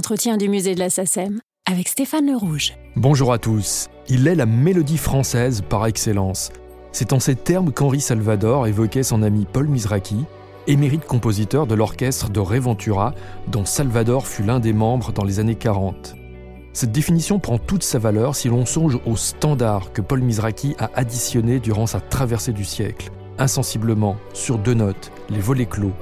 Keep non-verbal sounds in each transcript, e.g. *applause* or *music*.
entretiens du musée de la SACEM avec Stéphane Le Rouge. Bonjour à tous. Il est la mélodie française par excellence. C'est en ces termes qu'Henri Salvador évoquait son ami Paul Mizraki, émérite compositeur de l'orchestre de Reventura, dont Salvador fut l'un des membres dans les années 40. Cette définition prend toute sa valeur si l'on songe aux standards que Paul Mizraki a additionnés durant sa traversée du siècle, insensiblement, sur deux notes, les volets clos.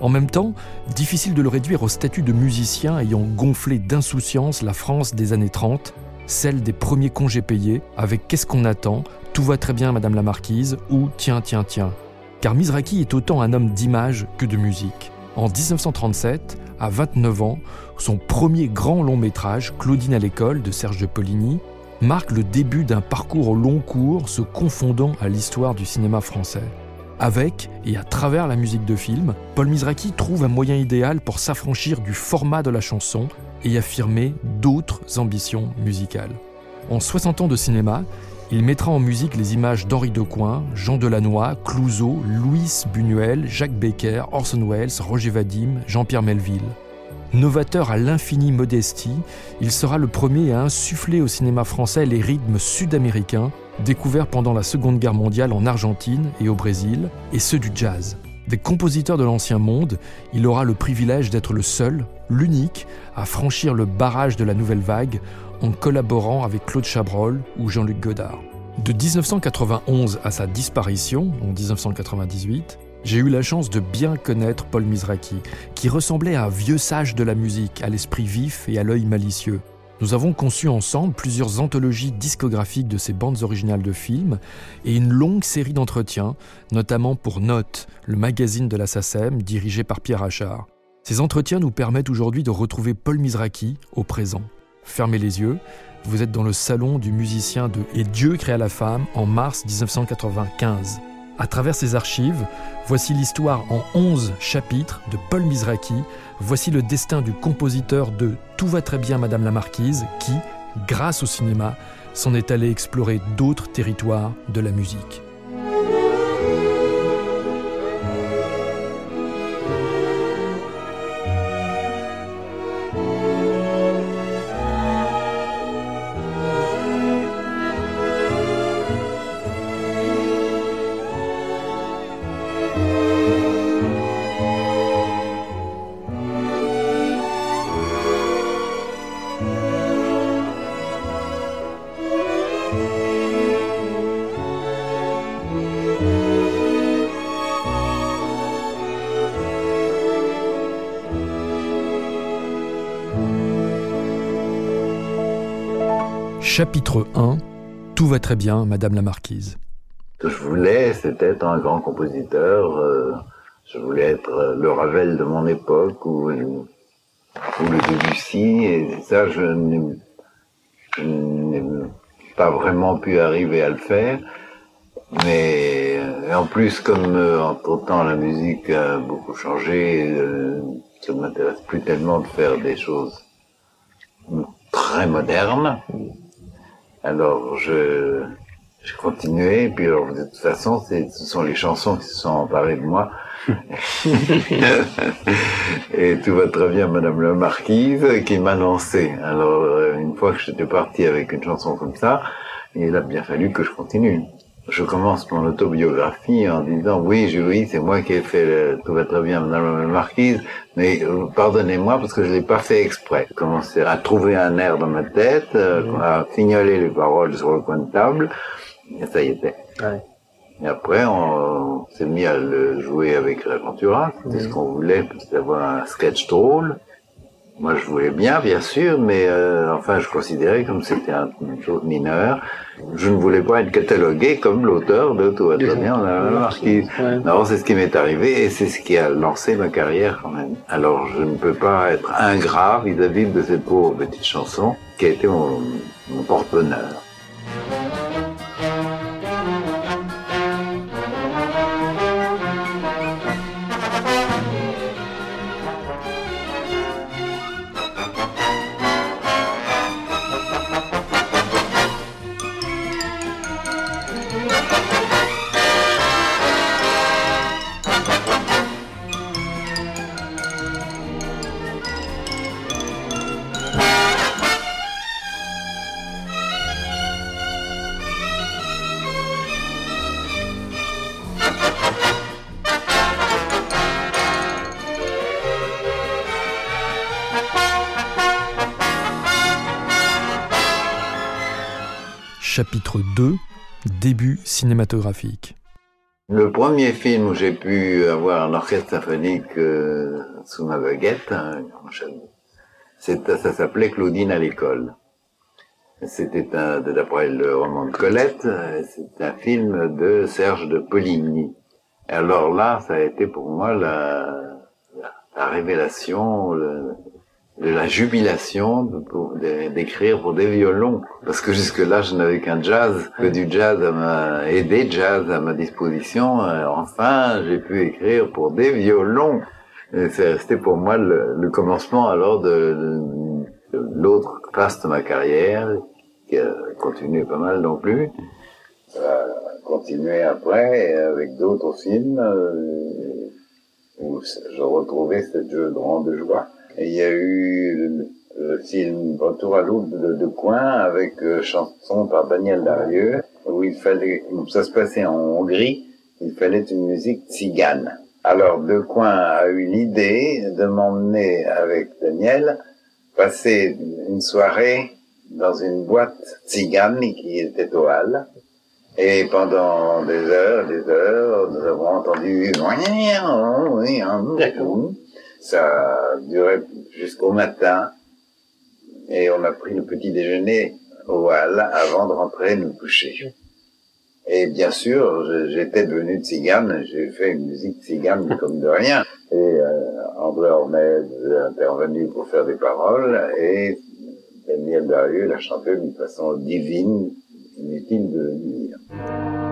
En même temps, difficile de le réduire au statut de musicien ayant gonflé d'insouciance la France des années 30, celle des premiers congés payés, avec Qu'est-ce qu'on attend? Tout va très bien, Madame la Marquise, ou Tiens, tiens, tiens. Car Mizraki est autant un homme d'image que de musique. En 1937, à 29 ans, son premier grand long métrage, Claudine à l'école, de Serge de Poligny, marque le début d'un parcours au long cours se confondant à l'histoire du cinéma français. Avec et à travers la musique de film, Paul Mizraki trouve un moyen idéal pour s'affranchir du format de la chanson et affirmer d'autres ambitions musicales. En 60 ans de cinéma, il mettra en musique les images d'Henri Decoing, Jean Delannoy, Clouseau, Louis Buñuel, Jacques Becker, Orson Welles, Roger Vadim, Jean-Pierre Melville. Novateur à l'infini modestie, il sera le premier à insuffler au cinéma français les rythmes sud-américains découverts pendant la Seconde Guerre mondiale en Argentine et au Brésil, et ceux du jazz. Des compositeurs de l'Ancien Monde, il aura le privilège d'être le seul, l'unique, à franchir le barrage de la nouvelle vague en collaborant avec Claude Chabrol ou Jean-Luc Godard. De 1991 à sa disparition, en 1998, j'ai eu la chance de bien connaître Paul Mizraki, qui ressemblait à un vieux sage de la musique, à l'esprit vif et à l'œil malicieux. Nous avons conçu ensemble plusieurs anthologies discographiques de ses bandes originales de films et une longue série d'entretiens, notamment pour Note, le magazine de la SACEM dirigé par Pierre Achard. Ces entretiens nous permettent aujourd'hui de retrouver Paul Mizraki au présent. Fermez les yeux, vous êtes dans le salon du musicien de Et Dieu créa la femme en mars 1995. À travers ces archives, voici l'histoire en 11 chapitres de Paul Mizraki, voici le destin du compositeur de Tout va très bien Madame la Marquise qui, grâce au cinéma, s'en est allé explorer d'autres territoires de la musique. Chapitre 1 Tout va très bien, Madame la Marquise. Ce que je voulais, c'était être un grand compositeur. Euh, je voulais être le Ravel de mon époque ou, ou le Debussy. Et ça, je n'ai pas vraiment pu arriver à le faire. Mais en plus, comme euh, entre-temps la musique a beaucoup changé, euh, ça ne m'intéresse plus tellement de faire des choses très modernes. Alors je, je continuais, puis alors, de toute façon, ce sont les chansons qui se sont emparées de moi. *laughs* et tout va très bien, Madame la Marquise, qui m'a lancé. Alors, euh, une fois que j'étais parti avec une chanson comme ça, il a bien fallu que je continue je commence mon autobiographie en disant oui, oui, c'est moi qui ai fait le, tout va très bien, Madame la Marquise, mais euh, pardonnez-moi parce que je l'ai pas fait exprès. J'ai commencé à trouver un air dans ma tête, euh, à fignoler les paroles sur le coin de table, et ça y était. Et après, on, s'est mis à le jouer avec Raventura. C'était ce qu'on voulait, c'était avoir un sketch drôle. Moi, je voulais bien, bien sûr, mais euh, enfin, je considérais comme c'était un, une chose mineure. Je ne voulais pas être catalogué comme l'auteur de Tout on a. Non, c'est ce qui m'est arrivé et c'est ce qui a lancé ma carrière quand même. Alors, je ne peux pas être ingrat vis-à-vis de cette pauvre petite chanson qui a été mon, mon porte-bonheur. chapitre 2 Début cinématographique. Le premier film où j'ai pu avoir un orchestre symphonique euh, sous ma baguette, hein, ça s'appelait Claudine à l'école. C'était d'après le roman de Colette, c'est un film de Serge de Poligny. Alors là, ça a été pour moi la, la, révélation, de la jubilation d'écrire pour des violons. Parce que jusque-là, je n'avais qu'un jazz, que du jazz à ma, et des jazz à ma disposition. enfin, j'ai pu écrire pour des violons. C'est resté pour moi le, commencement alors de, l'autre phase de ma carrière, qui a continué pas mal non plus. Ça a continué après avec d'autres films euh, où je retrouvais ce jeu de joie il y a eu le, film Retour à l'eau de, Coin avec euh, chanson par Daniel Darieux où il fallait, ça se passait en Hongrie, il fallait une musique tzigane. Alors De Coin a eu l'idée de m'emmener avec Daniel passer une soirée dans une boîte tzigane qui était au Hall. Et pendant des heures, des heures, nous avons entendu ça durait jusqu'au matin et on a pris le petit déjeuner au hall avant de rentrer nous coucher. Et bien sûr, j'étais devenu tzigane, j'ai fait une musique tzigane *laughs* comme de rien. Et euh, André Ormed est intervenu pour faire des paroles et Daniel Darieux l'a chanté d'une façon divine, inutile de le dire.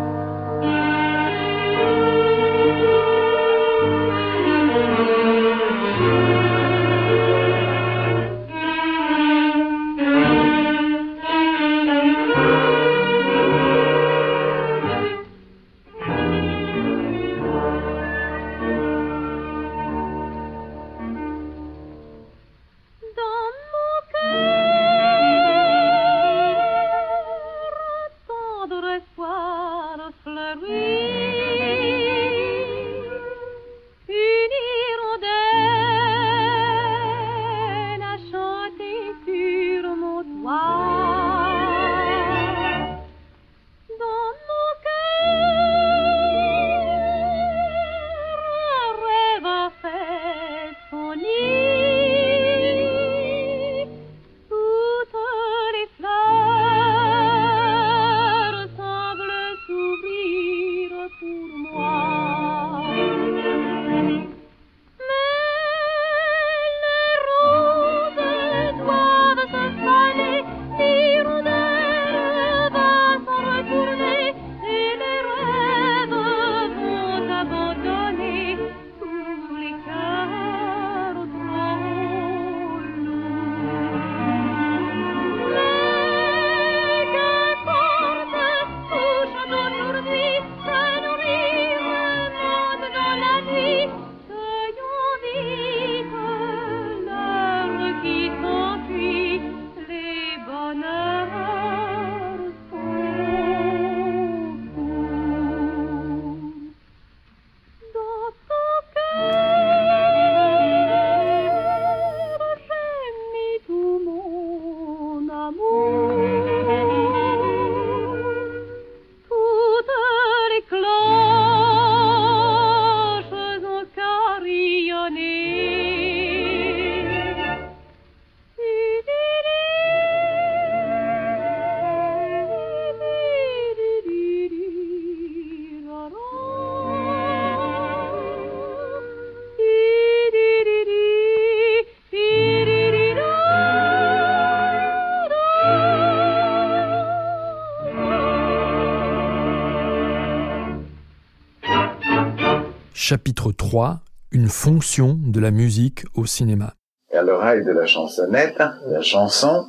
Chapitre 3 Une fonction de la musique au cinéma. Il y a le rail de la chansonnette, la chanson,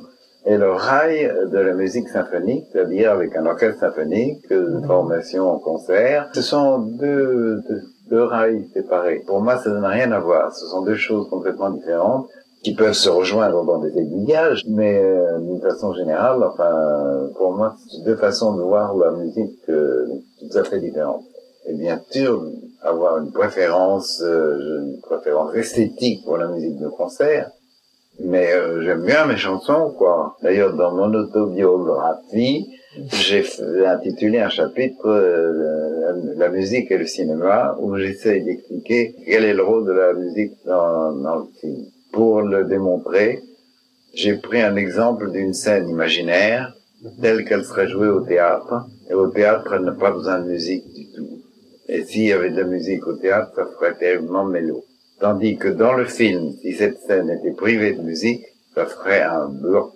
et le rail de la musique symphonique, c'est-à-dire avec un orchestre symphonique, de formation en concert. Ce sont deux, deux, rails séparés. Pour moi, ça n'a rien à voir. Ce sont deux choses complètement différentes qui peuvent se rejoindre dans des aiguillages, mais euh, d'une façon générale, enfin, pour moi, c'est deux façons de voir la musique euh, tout à fait différentes. Et bien sûr, avoir une préférence, euh, une préférence esthétique pour la musique de concert, mais euh, j'aime bien mes chansons, quoi. D'ailleurs, dans mon autobiographie, j'ai intitulé un chapitre euh, la, musique et le cinéma où j'essaie d'expliquer quel est le rôle de la musique dans, dans le film. Pour le démontrer, j'ai pris un exemple d'une scène imaginaire telle qu'elle serait jouée au théâtre. Et au théâtre, elle n'a pas besoin de musique. Et s'il y avait de la musique au théâtre, ça ferait terriblement mélo. Tandis que dans le film, si cette scène était privée de musique, ça ferait un blanc,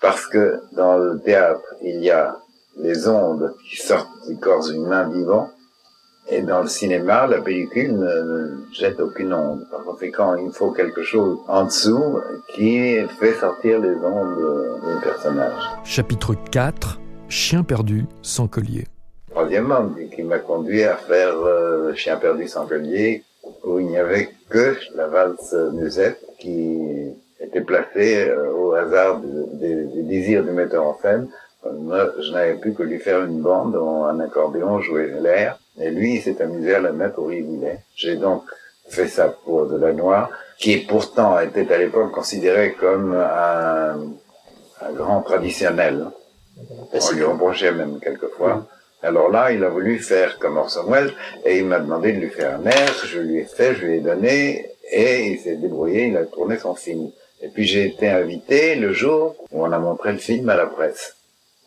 Parce que dans le théâtre, il y a les ondes qui sortent du corps humain vivant, et dans le cinéma, la pellicule ne jette aucune onde. Par conséquent, il faut quelque chose en dessous qui fait sortir les ondes du personnage. Chapitre 4 Chien perdu sans collier. Troisièmement, qui m'a conduit à faire euh, Chien perdu sans collier, où il n'y avait que la valse musette qui était placée euh, au hasard des désirs du metteur en scène. Moi, je n'avais plus que lui faire une bande, un accordéon, jouer l'air, et lui, il s'est amusé à la mettre où il voulait. J'ai donc fait ça pour de la noire, qui pourtant était à l'époque considéré comme un, un grand traditionnel. On lui reprochait même quelquefois. Alors là, il a voulu faire comme Orson Welles et il m'a demandé de lui faire un air. Je lui ai fait, je lui ai donné et il s'est débrouillé, il a tourné son film. Et puis j'ai été invité le jour où on a montré le film à la presse.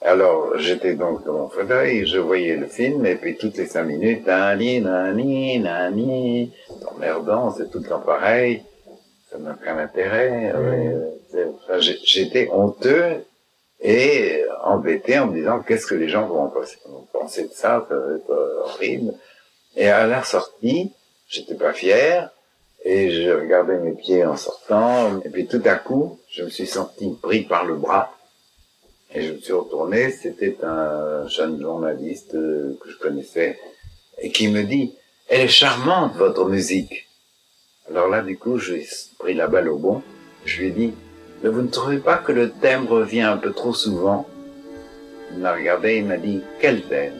Alors j'étais donc dans mon fauteuil, je voyais le film et puis toutes les cinq minutes, nani, nani, nani, emmerdant, c'est tout le temps pareil. Ça n'a aucun intérêt. Euh, j'étais honteux et embêté en me disant qu'est-ce que les gens vont penser? De ça, ça va être euh, horrible. Et à la sortie, j'étais pas fier et je regardais mes pieds en sortant et puis tout à coup, je me suis senti pris par le bras et je me suis retourné, c'était un jeune journaliste euh, que je connaissais et qui me dit elle est charmante votre musique. Alors là du coup, j'ai pris la balle au bon. Je lui ai dit mais vous ne trouvez pas que le thème revient un peu trop souvent? Il m'a regardé et m'a dit, quel thème?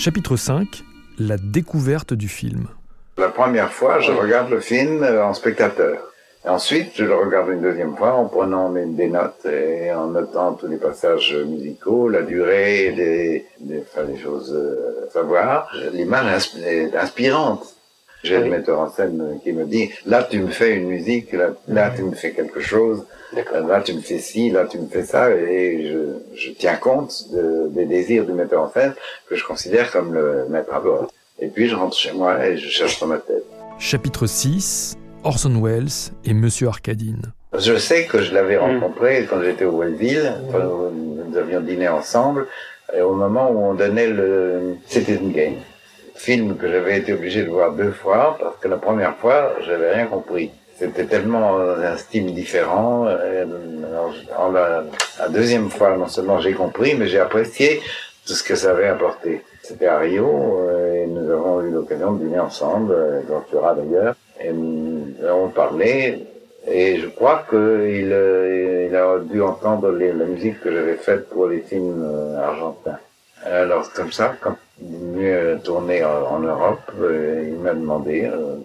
Chapitre 5 La découverte du film. La première fois, je regarde le film euh, en spectateur. Ensuite, je le regarde une deuxième fois en prenant des notes et en notant tous les passages musicaux, la durée, les, les choses euh, à savoir. L'image est inspirante. J'ai le metteur en scène qui me dit, là tu me fais une musique, là, là tu me fais quelque chose, là tu me fais ci, là tu me fais ça, et je, je tiens compte de, des désirs du metteur en scène que je considère comme le maître à bord. Et puis je rentre chez moi et je cherche dans ma tête. Chapitre 6 Orson Welles et Monsieur Arcadine. Je sais que je l'avais hmm. rencontré quand j'étais au Wellville, nous avions dîné ensemble, et au moment où on donnait le Citizen Game film que j'avais été obligé de voir deux fois parce que la première fois, j'avais rien compris. c'était tellement un style différent. Alors, la, la, deuxième fois, non seulement j'ai compris, mais j'ai apprécié tout ce que ça avait apporté. C'était à Rio et nous avons eu l'occasion de dîner ensemble, dans Ventura d'ailleurs, et nous avons parlé. Et je crois qu'il il a dû entendre les, la musique que j'avais faite pour les films argentins. Alors comme ça, quand il est tourner en, en Europe, il m'a demandé, euh,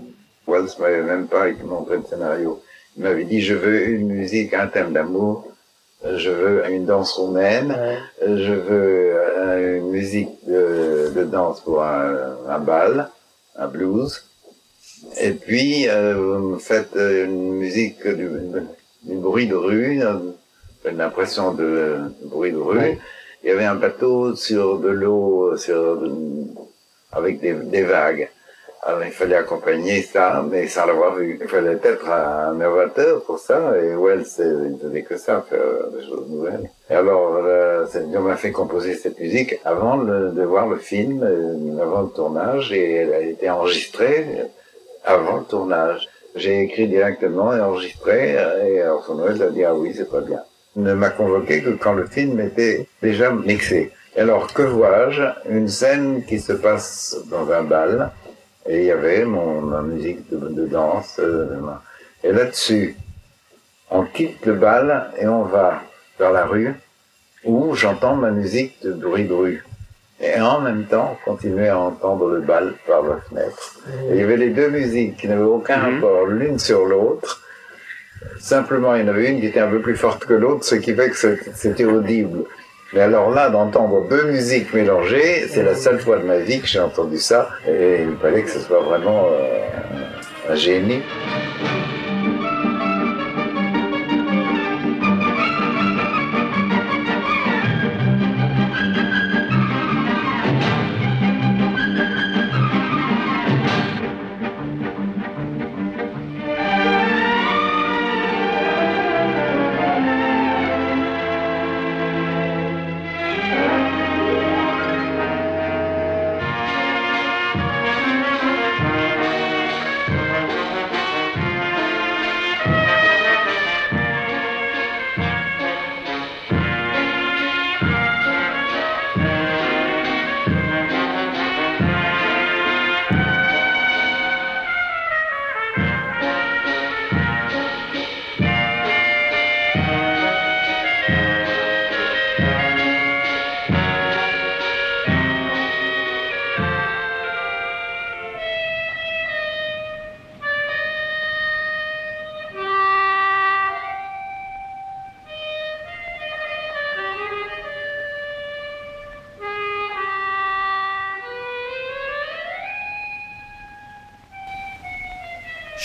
Wells m'avait même pas montré le scénario. Il m'avait dit, je veux une musique, un thème d'amour, je veux une danse roumaine, je veux euh, une musique de, de danse pour un, un, bal, un blues, et puis euh, vous me faites une musique du, du bruit de rue, une impression de, de bruit de rue. Il y avait un bateau sur de l'eau, sur avec des, vagues. Alors il fallait accompagner ça, mais sans l'avoir vu. Il fallait être un novateur pour ça, et Wells, il faisait que ça, faire des choses nouvelles. Et alors, euh, on m'a fait composer cette musique avant de voir le film, euh, avant le tournage, et elle a été enregistrée avant le tournage. J'ai écrit directement et enregistré, et Orson Welles a dit, ah oui, c'est pas bien. Ne m'a convoqué que quand le film était déjà mixé. Alors, que vois-je? Une scène qui se passe dans un bal, et il y avait mon, ma musique de, de danse. Euh, et là-dessus, on quitte le bal et on va vers la rue où j'entends ma musique de bruit de rue. Et en même temps, continuer à entendre le bal par la fenêtre. Et il y avait les deux musiques qui n'avaient aucun mhm. rapport l'une sur l'autre. Simplement, il y en avait une qui était un peu plus forte que l'autre, ce qui fait que c'était audible. Mais alors là, d'entendre deux musiques mélangées, c'est la seule fois de ma vie que j'ai entendu ça, et il fallait que ce soit vraiment euh, un génie.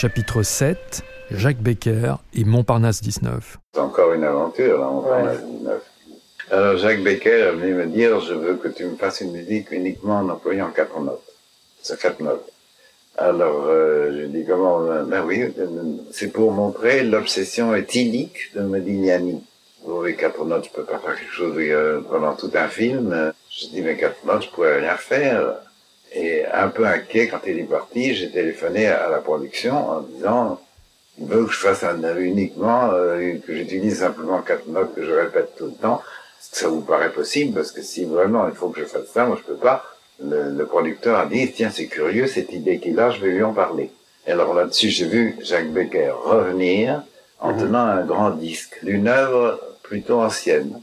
Chapitre 7 Jacques Becker et Montparnasse 19. C'est encore une aventure, là, Montparnasse 19. Alors Jacques Becker est venu me dire Je veux que tu me fasses une musique uniquement en employant quatre notes. C'est quatre notes. Alors euh, je dis Comment Ben oui, c'est pour montrer l'obsession éthylique de Modigliani. Pour les quatre notes, je peux pas faire quelque chose euh, pendant tout un film. Je dis Mais quatre notes, je pourrais rien faire. Et un peu inquiet quand il est parti, j'ai téléphoné à la production en disant il veut que je fasse un uniquement, euh, que j'utilise simplement quatre notes que je répète tout le temps. Ça vous paraît possible? Parce que si vraiment il faut que je fasse ça, moi je peux pas. Le, le producteur a dit tiens c'est curieux cette idée qu'il a, je vais lui en parler. Et alors là-dessus j'ai vu Jacques Becker revenir en mhm. tenant un grand disque d'une œuvre plutôt ancienne.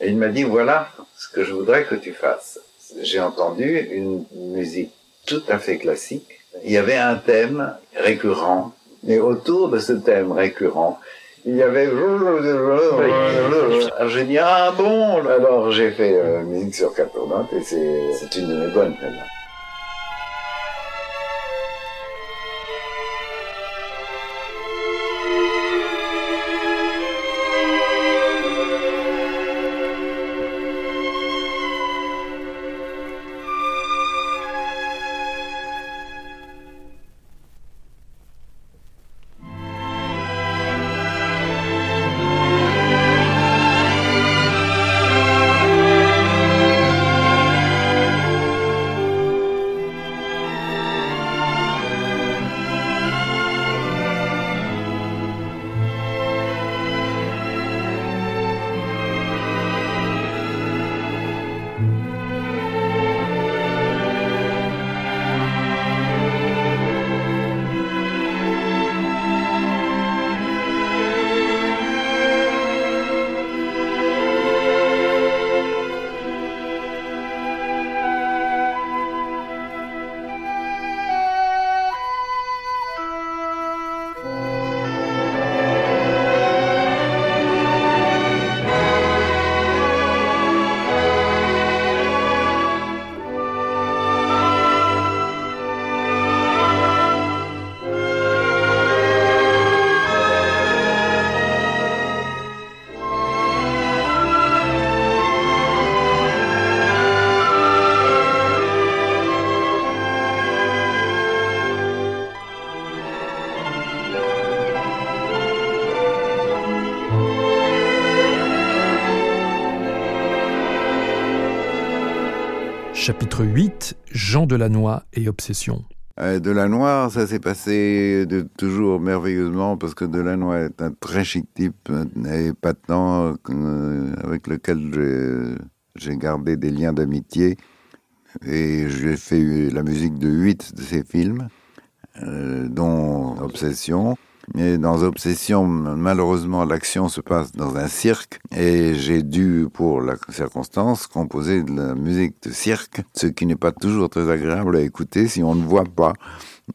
Et il m'a dit voilà ce que je voudrais que tu fasses j'ai entendu une musique tout à fait classique. Il y avait un thème récurrent, mais autour de ce thème récurrent, il y avait... J'ai dit, ah bon Alors j'ai fait euh, musique sur quatre notes et c'est une de mes Chapitre 8 Jean Delannoy et Obsession. Euh, Delannoy, ça s'est passé toujours merveilleusement parce que Delannoy est un très chic type et patent euh, avec lequel j'ai gardé des liens d'amitié et j'ai fait la musique de huit de ses films, euh, dont Obsession. Mais dans Obsession, malheureusement, l'action se passe dans un cirque et j'ai dû, pour la circonstance, composer de la musique de cirque, ce qui n'est pas toujours très agréable à écouter si on ne voit pas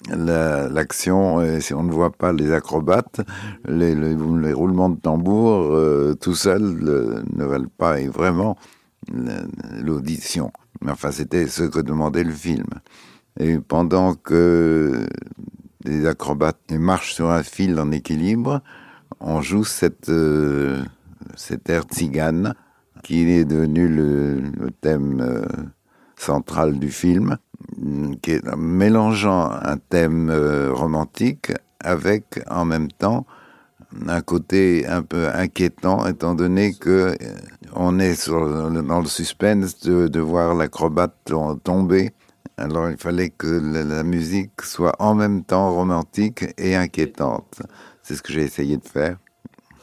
l'action et si on ne voit pas les acrobates, les, roulements de tambour, euh, tout seul ne valent pas et vraiment l'audition. Enfin, c'était ce que demandait le film. Et pendant que des acrobates marchent sur un fil en équilibre, on joue cette, euh, cet air tzigane qui est devenu le, thème euh, central du film, qui est mélangeant un thème euh, romantique avec en même temps un côté un peu inquiétant étant donné que on est dans le suspense de, de voir l'acrobate tomber alors il fallait que la, musique soit en même temps romantique et inquiétante. C'est ce que j'ai essayé de faire.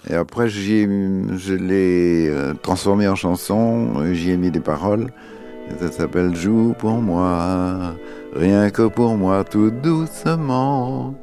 Et après, je l'ai euh, transformé en chanson, j'y ai mis des paroles. ça s'appelle Joue pour moi, rien que pour moi, tout doucement.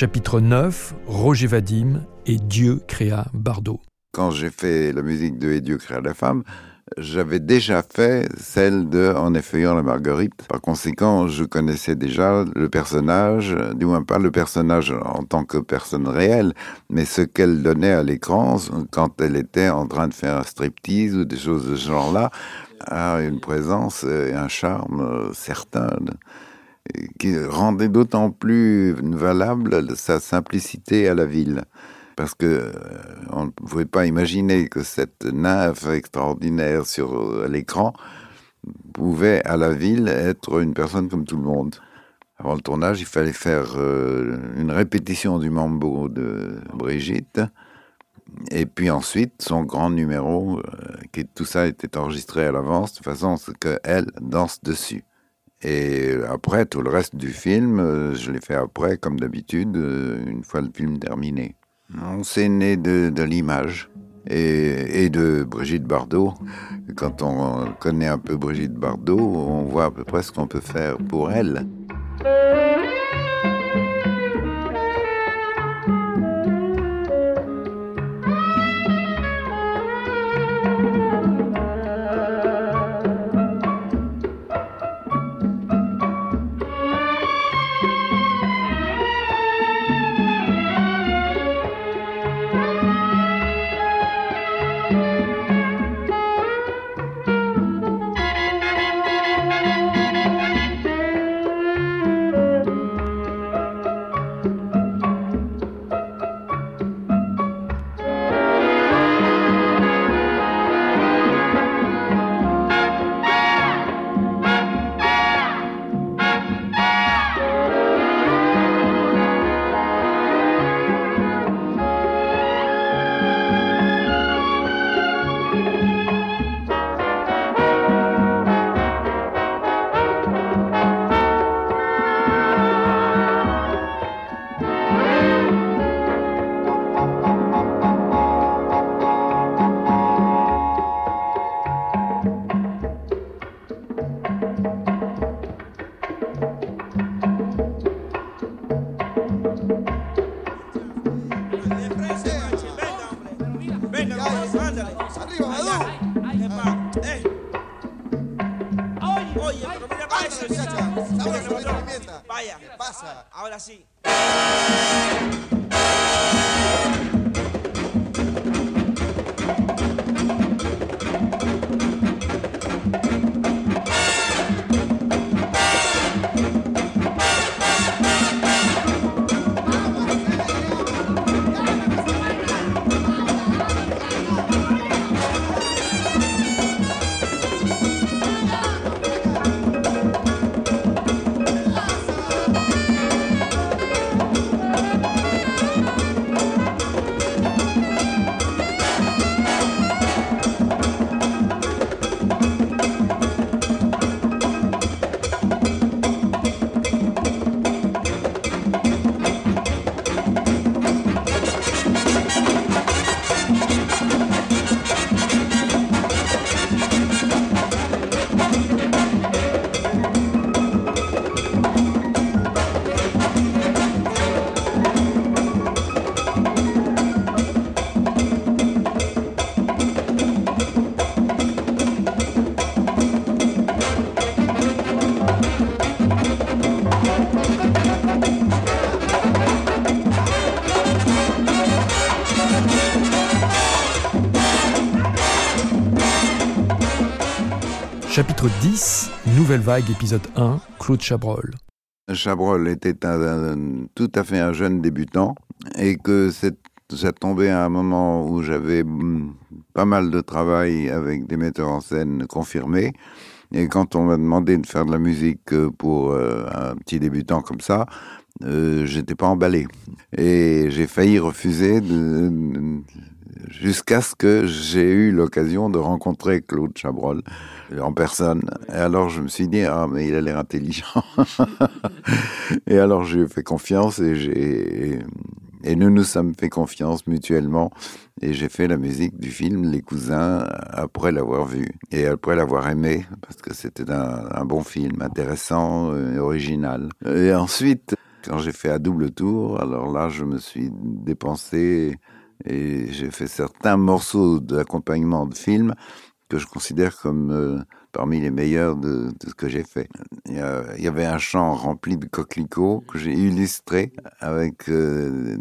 Chapitre 9 Roger Vadim et Dieu créa Bardot. Quand j'ai fait la musique de Et Dieu créa la femme, j'avais déjà fait celle de En effeuillant la marguerite. Par conséquent, je connaissais déjà le personnage, du moins pas le personnage en tant que personne réelle, mais ce qu'elle donnait à l'écran quand elle était en train de faire un striptease ou des choses de ce genre-là, a une présence et un charme certain qui rendait d'autant plus valable sa simplicité à la ville. Parce que euh, on ne pouvait pas imaginer que cette nymphe extraordinaire sur l'écran pouvait à la ville être une personne comme tout le monde. Avant le tournage, il fallait faire euh, une répétition du mambo de Brigitte. Et puis ensuite, son grand numéro, euh, qui tout ça était enregistré à l'avance, de façon à ce qu'elle danse dessus. Et après, tout le reste du film, euh, je l'ai fait après, comme d'habitude, euh, une fois le film terminé. On s'est né de, l'image et, de Brigitte Bardot. Quand on connaît un peu Brigitte Bardot, on voit à peu près ce qu'on peut faire pour elle. métele. Arriba, Badú. ¡Ey! Oye, Oye ay, pero mira, mira. Vaya, pasa. Ahora sí. Chapitre 10, Nouvelle Vague, épisode 1, Claude Chabrol. Chabrol était tout à fait un jeune débutant et que ça tombait à un moment où j'avais mm, pas mal de travail avec des metteurs en scène confirmés. Et quand on m'a demandé de faire de la musique pour euh, un petit débutant comme ça, euh, j'étais pas emballé. Et j'ai failli refuser de, jusqu'à ce que j'ai eu l'occasion de rencontrer Claude Chabrol en personne. Et alors je me suis dit, ah mais il a l'air intelligent. *laughs* et alors j'ai fait confiance et j'ai... Et nous nous sommes fait confiance mutuellement et j'ai fait la musique du film Les Cousins après l'avoir vu et après l'avoir aimé parce que c'était un, bon film intéressant et original. Et ensuite, quand j'ai fait à double tour, alors là je me suis dépensé et j'ai fait certains morceaux d'accompagnement de film que je considère comme euh, parmi les meilleurs de, de ce que j'ai fait. Il y, avait un champ rempli de coquelicots que j'ai illustré avec euh,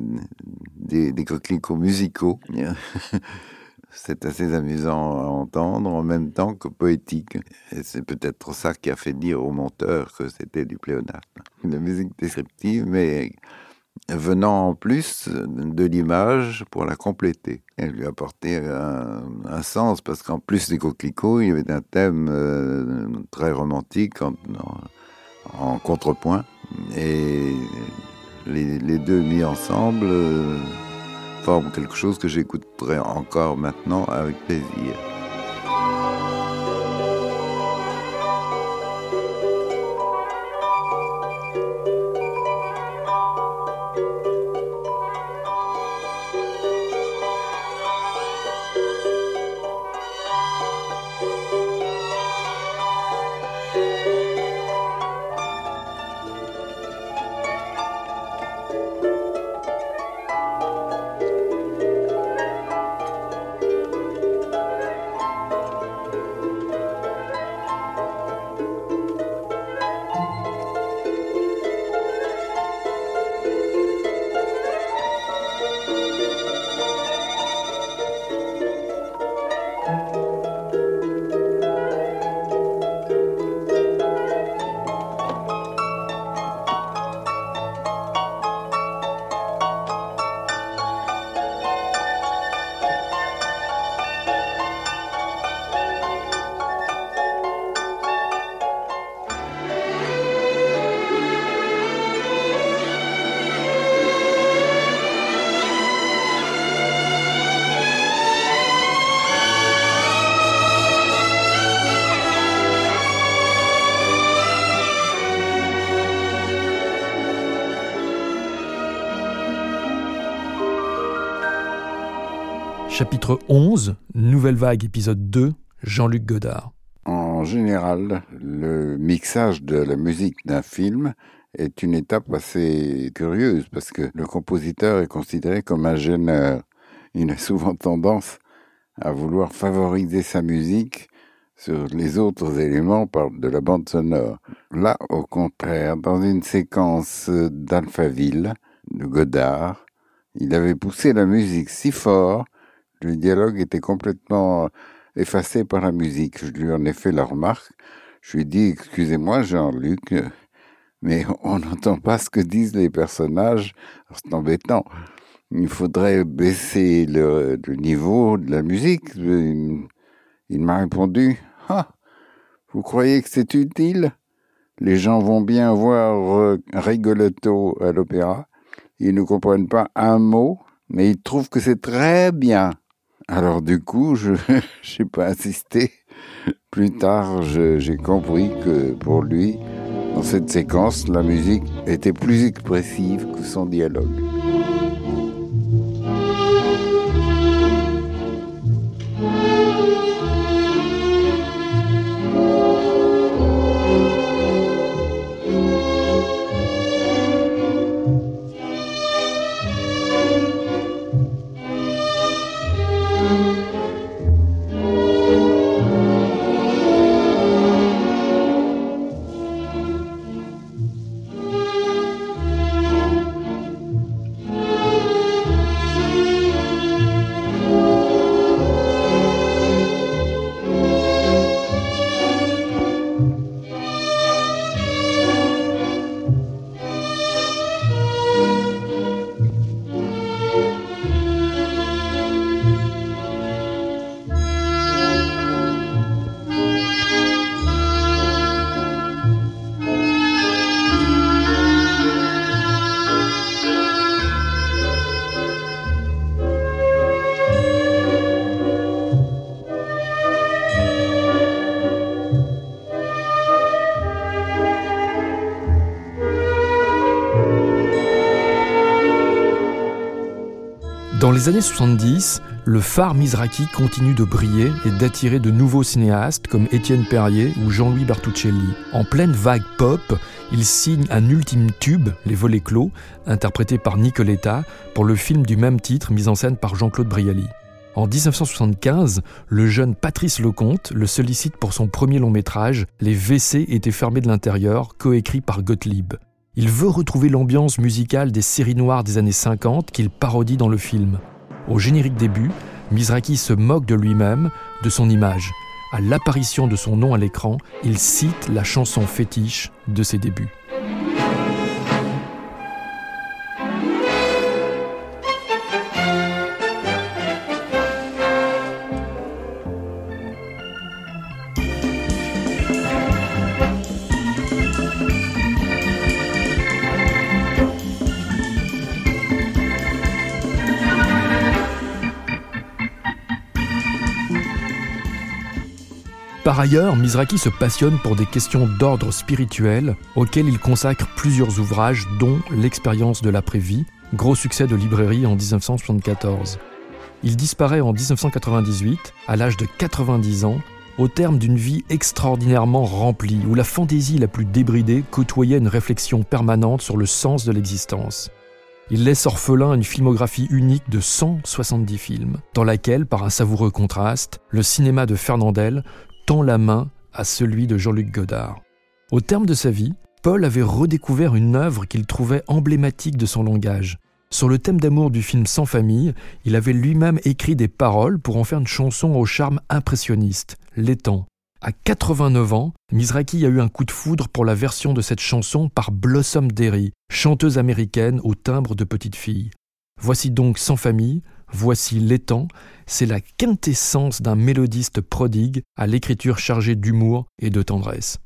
des, des, coquelicots musicaux. *laughs* C'est assez amusant à entendre en même temps que poétique. Et c'est peut-être ça qui a fait dire au monteur que c'était du pléonasme. Une musique descriptive, mais venant en plus de l'image pour la compléter. Elle lui apporter un, sens, parce qu'en plus des coquelicots, il y avait un thème euh, très romantique en, contrepoint. Et les, les, deux mis ensemble euh, forment quelque chose que j'écouterai encore maintenant avec plaisir. Chapitre 11, Nouvelle Vague, épisode 2, Jean-Luc Godard. En général, le mixage de la musique d'un film est une étape assez curieuse parce que le compositeur est considéré comme un gêneur. Il a souvent tendance à vouloir favoriser sa musique sur les autres éléments de la bande sonore. Là, au contraire, dans une séquence d'Alphaville de Godard, il avait poussé la musique si fort, le dialogue était complètement effacé par la musique. Je lui en ai fait la remarque. Je lui ai dit, excusez-moi Jean-Luc, mais on n'entend pas ce que disent les personnages. C'est embêtant. Il faudrait baisser le, niveau de la musique. Il, m'a répondu, ah, vous croyez que c'est utile? Les gens vont bien voir euh, Rigolotto à l'opéra. Ils ne comprennent pas un mot, mais ils trouvent que c'est très bien. Alors du coup, je *laughs* n'ai pas insisté. Plus tard, j'ai compris que pour lui, dans cette séquence, la musique était plus expressive que son dialogue. Dans les années 70, le phare Mizraki continue de briller et d'attirer de nouveaux cinéastes comme Étienne Perrier ou Jean-Louis Bertuccelli. En pleine vague pop, il signe un ultime tube, Les Volets Clos, interprété par Nicoletta, pour le film du même titre mis en scène par Jean-Claude Brialy. En 1975, le jeune Patrice Lecomte le sollicite pour son premier long métrage, Les WC étaient fermés de l'intérieur, coécrit par Gottlieb. Il veut retrouver l'ambiance musicale des séries noires des années 50 qu'il parodie dans le film. Au générique début, Mizraki se moque de lui-même, de son image. À l'apparition de son nom à l'écran, il cite la chanson fétiche de ses débuts. Ailleurs, Mizraki se passionne pour des questions d'ordre spirituel auxquelles il consacre plusieurs ouvrages dont L'expérience de l'après-vie, gros succès de librairie en 1974. Il disparaît en 1998, à l'âge de 90 ans, au terme d'une vie extraordinairement remplie, où la fantaisie la plus débridée côtoyait une réflexion permanente sur le sens de l'existence. Il laisse orphelin une filmographie unique de 170 films, dans laquelle, par un savoureux contraste, le cinéma de Fernandel tend la main à celui de Jean-Luc Godard. Au terme de sa vie, Paul avait redécouvert une œuvre qu'il trouvait emblématique de son langage. Sur le thème d'amour du film Sans famille, il avait lui-même écrit des paroles pour en faire une chanson au charme impressionniste, L'étang. À 89 ans, Mizraki a eu un coup de foudre pour la version de cette chanson par Blossom Derry, chanteuse américaine au timbre de petite fille. Voici donc Sans famille, voici L'étang, c'est la quintessence d'un mélodiste prodigue à l'écriture chargée d'humour et de tendresse.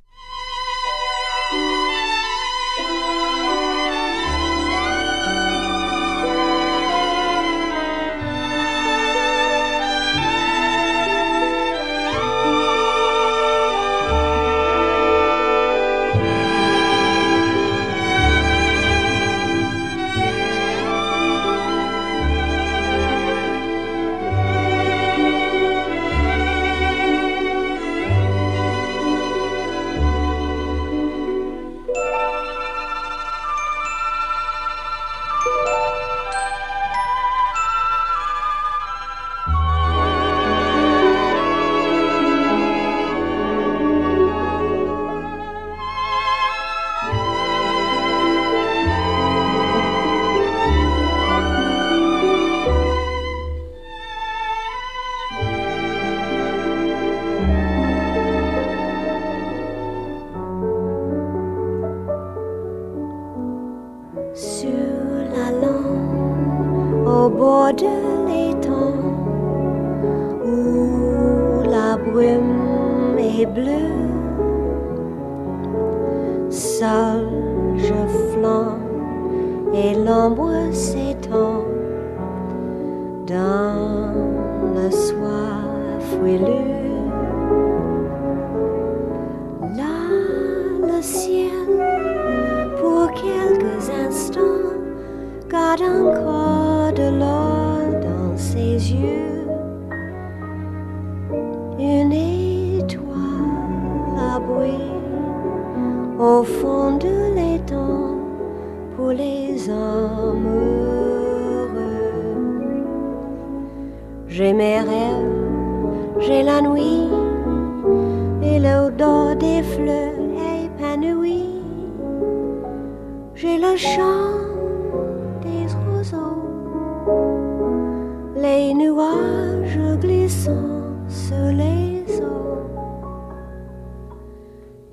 Nuages glissant sur les eaux.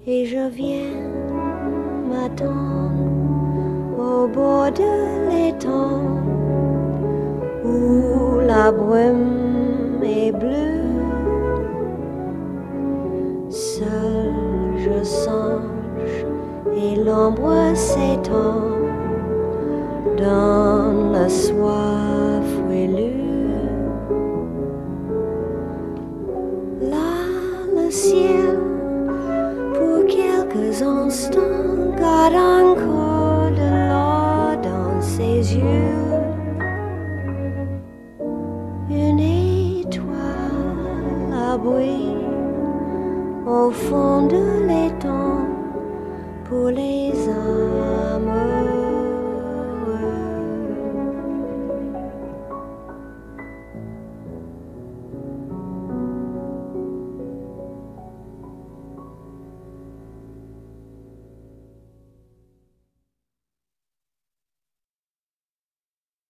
Et je viens m'attendre au bord de l'étang où la brume est bleue. Seul je songe et l'ombre s'étend dans la soif quelques instants, garde encore de l'or dans ses yeux. Une étoile à au fond de l'étang pour les.